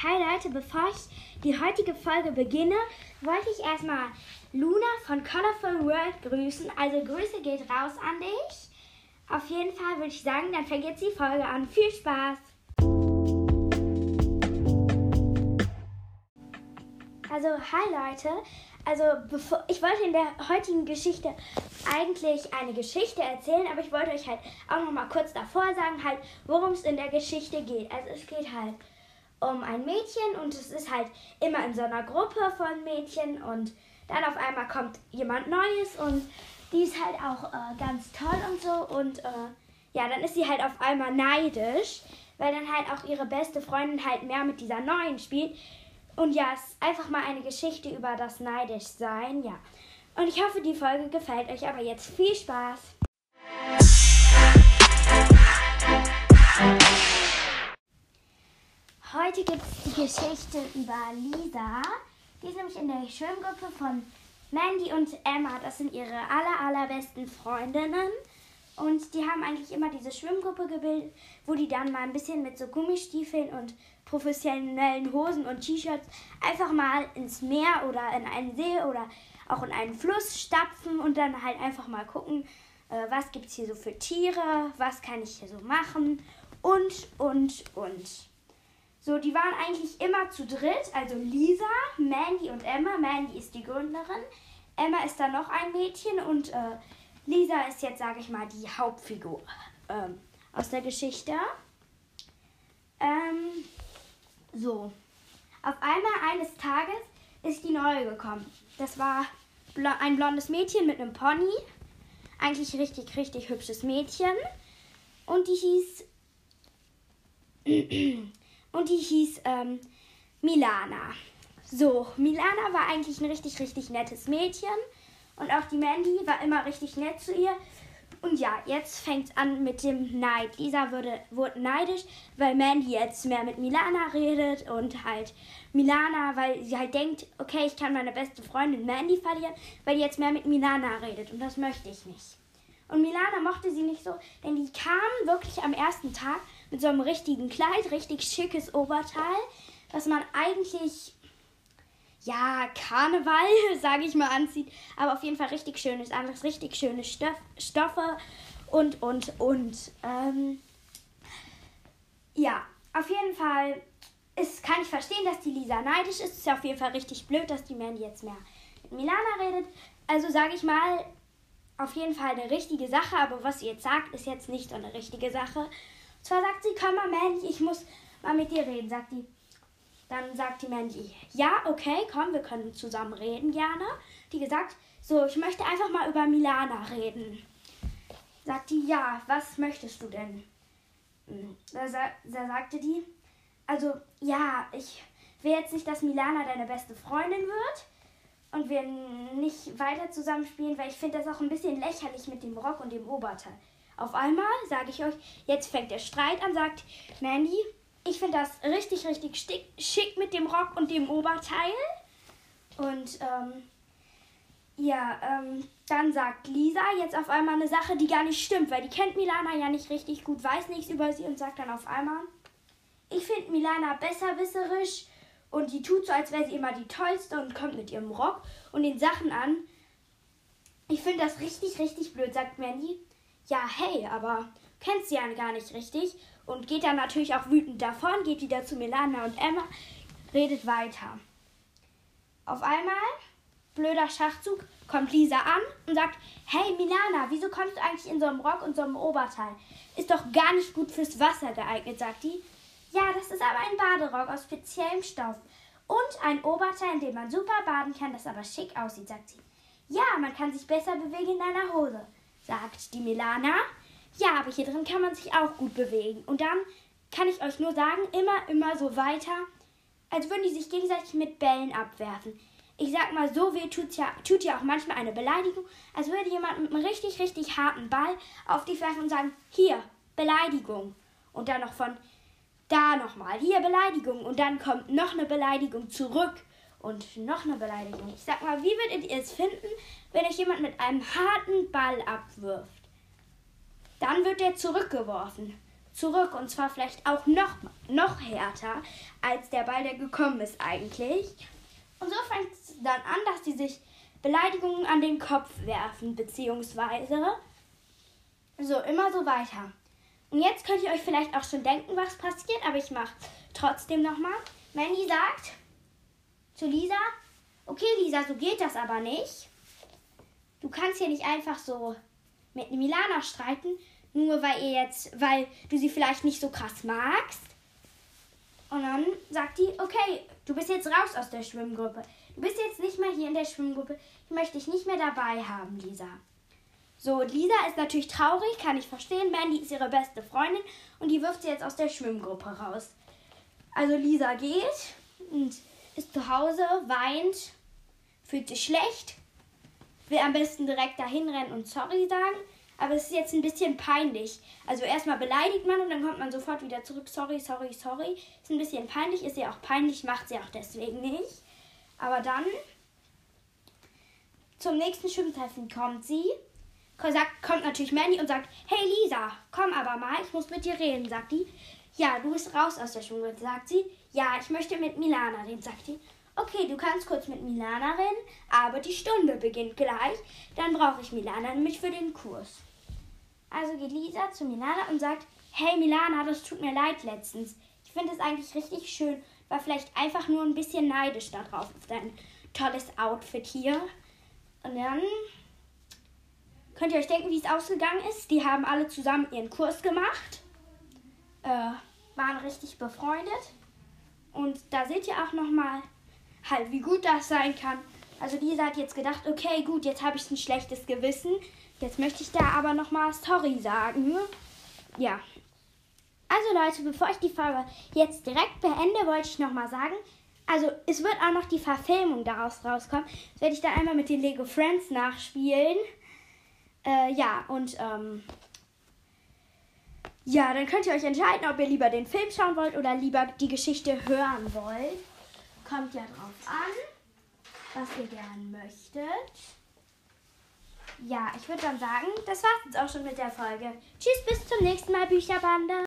Hi Leute, bevor ich die heutige Folge beginne, wollte ich erstmal Luna von Colorful World grüßen. Also Grüße geht raus an dich. Auf jeden Fall würde ich sagen, dann fängt jetzt die Folge an. Viel Spaß! Also, hi Leute. Also, bevor, ich wollte in der heutigen Geschichte eigentlich eine Geschichte erzählen, aber ich wollte euch halt auch noch mal kurz davor sagen, halt, worum es in der Geschichte geht. Also, es geht halt um ein Mädchen und es ist halt immer in so einer Gruppe von Mädchen und dann auf einmal kommt jemand Neues und die ist halt auch äh, ganz toll und so und äh, ja, dann ist sie halt auf einmal neidisch, weil dann halt auch ihre beste Freundin halt mehr mit dieser neuen spielt. Und ja, es ist einfach mal eine Geschichte über das Neidischsein, ja. Und ich hoffe, die Folge gefällt euch, aber jetzt viel Spaß. Heute gibt es die Geschichte über Lisa. Die ist nämlich in der Schwimmgruppe von Mandy und Emma. Das sind ihre aller, allerbesten Freundinnen. Und die haben eigentlich immer diese Schwimmgruppe gebildet, wo die dann mal ein bisschen mit so Gummistiefeln und professionellen Hosen und T-Shirts einfach mal ins Meer oder in einen See oder auch in einen Fluss stapfen und dann halt einfach mal gucken, äh, was gibt es hier so für Tiere, was kann ich hier so machen und, und, und. So, die waren eigentlich immer zu dritt, also Lisa, Mandy und Emma. Mandy ist die Gründerin, Emma ist dann noch ein Mädchen und äh, Lisa ist jetzt, sage ich mal, die Hauptfigur ähm, aus der Geschichte. Ähm, so, auf einmal eines Tages ist die neue gekommen. Das war ein blondes Mädchen mit einem Pony. Eigentlich richtig, richtig hübsches Mädchen. Und die hieß und die hieß ähm, Milana. So, Milana war eigentlich ein richtig, richtig nettes Mädchen und auch die Mandy war immer richtig nett zu ihr. Und ja, jetzt fängt es an mit dem Neid. Lisa wurde, wurde neidisch, weil Mandy jetzt mehr mit Milana redet und halt Milana, weil sie halt denkt, okay, ich kann meine beste Freundin Mandy verlieren, weil die jetzt mehr mit Milana redet und das möchte ich nicht. Und Milana mochte sie nicht so, denn die kam wirklich am ersten Tag mit so einem richtigen Kleid, richtig schickes Oberteil, was man eigentlich, ja, Karneval, sage ich mal, anzieht, aber auf jeden Fall richtig schönes, anderes, richtig schöne Stoff, Stoffe und, und, und. Ähm, ja, auf jeden Fall ist, kann ich verstehen, dass die Lisa neidisch ist. Ist ja auf jeden Fall richtig blöd, dass die Mandy jetzt mehr mit Milana redet. Also sage ich mal, auf jeden Fall eine richtige Sache, aber was sie jetzt sagt, ist jetzt nicht so eine richtige Sache. Zwar sagt sie, komm mal, Mandy, ich muss mal mit dir reden, sagt die. Dann sagt die Mandy, ja, okay, komm, wir können zusammen reden, gerne. Die gesagt, so, ich möchte einfach mal über Milana reden. Sagt die, ja, was möchtest du denn? Hm, da, da sagte die, also, ja, ich will jetzt nicht, dass Milana deine beste Freundin wird und wir nicht weiter zusammen spielen, weil ich finde das auch ein bisschen lächerlich mit dem Rock und dem Oberteil. Auf einmal sage ich euch, jetzt fängt der Streit an, sagt Mandy, ich finde das richtig, richtig schick mit dem Rock und dem Oberteil. Und ähm, ja, ähm, dann sagt Lisa jetzt auf einmal eine Sache, die gar nicht stimmt, weil die kennt Milana ja nicht richtig gut, weiß nichts über sie und sagt dann auf einmal, ich finde Milana besserwisserisch und die tut so, als wäre sie immer die Tollste und kommt mit ihrem Rock und den Sachen an. Ich finde das richtig, richtig blöd, sagt Mandy ja, hey, aber kennst sie ja gar nicht richtig. Und geht dann natürlich auch wütend davon, geht wieder zu Milana und Emma, redet weiter. Auf einmal, blöder Schachzug, kommt Lisa an und sagt, hey Milana, wieso kommst du eigentlich in so einem Rock und so einem Oberteil? Ist doch gar nicht gut fürs Wasser geeignet, sagt die. Ja, das ist aber ein Baderock aus speziellem Stoff. Und ein Oberteil, in dem man super baden kann, das aber schick aussieht, sagt sie. Ja, man kann sich besser bewegen in deiner Hose sagt die Milana. Ja, aber hier drin kann man sich auch gut bewegen. Und dann kann ich euch nur sagen, immer, immer so weiter, als würden die sich gegenseitig mit Bällen abwerfen. Ich sag mal, so weh tut's ja, tut ja auch manchmal eine Beleidigung, als würde jemand mit einem richtig, richtig harten Ball auf dich werfen und sagen, hier, Beleidigung. Und dann noch von da nochmal, hier Beleidigung. Und dann kommt noch eine Beleidigung zurück und noch eine Beleidigung. Ich sag mal, wie würdet ihr es finden, wenn euch jemand mit einem harten Ball abwirft? Dann wird er zurückgeworfen. zurück und zwar vielleicht auch noch, noch härter als der Ball, der gekommen ist eigentlich. Und so fängt es dann an, dass sie sich Beleidigungen an den Kopf werfen, beziehungsweise so immer so weiter. Und jetzt könnt ihr euch vielleicht auch schon denken, was passiert, aber ich mache trotzdem nochmal. Mandy sagt zu Lisa, okay Lisa, so geht das aber nicht. Du kannst hier nicht einfach so mit Milana streiten, nur weil ihr jetzt, weil du sie vielleicht nicht so krass magst. Und dann sagt die, okay, du bist jetzt raus aus der Schwimmgruppe. Du bist jetzt nicht mehr hier in der Schwimmgruppe. Ich möchte dich nicht mehr dabei haben, Lisa. So, Lisa ist natürlich traurig, kann ich verstehen. Mandy ist ihre beste Freundin und die wirft sie jetzt aus der Schwimmgruppe raus. Also Lisa geht und ist zu Hause, weint, fühlt sich schlecht, will am besten direkt dahin rennen und sorry sagen. Aber es ist jetzt ein bisschen peinlich. Also erstmal beleidigt man und dann kommt man sofort wieder zurück. Sorry, sorry, sorry. Ist ein bisschen peinlich, ist ja auch peinlich, macht sie auch deswegen nicht. Aber dann zum nächsten Schwimmtreffen kommt sie. Kommt natürlich Mandy und sagt, hey Lisa, komm aber mal, ich muss mit dir reden, sagt die. Ja, du bist raus aus der Schule, sagt sie. Ja, ich möchte mit Milana reden, sagt die. Okay, du kannst kurz mit Milana reden, aber die Stunde beginnt gleich. Dann brauche ich Milana nämlich für den Kurs. Also geht Lisa zu Milana und sagt, hey Milana, das tut mir leid letztens. Ich finde es eigentlich richtig schön. War vielleicht einfach nur ein bisschen neidisch darauf, auf dein tolles Outfit hier. Und dann könnt ihr euch denken, wie es ausgegangen ist. Die haben alle zusammen ihren Kurs gemacht. Äh, waren richtig befreundet. Und da seht ihr auch nochmal, halt, wie gut das sein kann. Also Lisa hat jetzt gedacht, okay, gut, jetzt habe ich ein schlechtes Gewissen. Jetzt möchte ich da aber nochmal sorry sagen. Ja. Also Leute, bevor ich die Folge jetzt direkt beende, wollte ich nochmal sagen, also es wird auch noch die Verfilmung daraus rauskommen. Das werde ich dann einmal mit den Lego Friends nachspielen. Äh, ja, und ähm, ja, dann könnt ihr euch entscheiden, ob ihr lieber den Film schauen wollt oder lieber die Geschichte hören wollt. Kommt ja drauf an, was ihr gern möchtet. Ja, ich würde dann sagen, das war's jetzt auch schon mit der Folge. Tschüss, bis zum nächsten Mal, Bücherbande.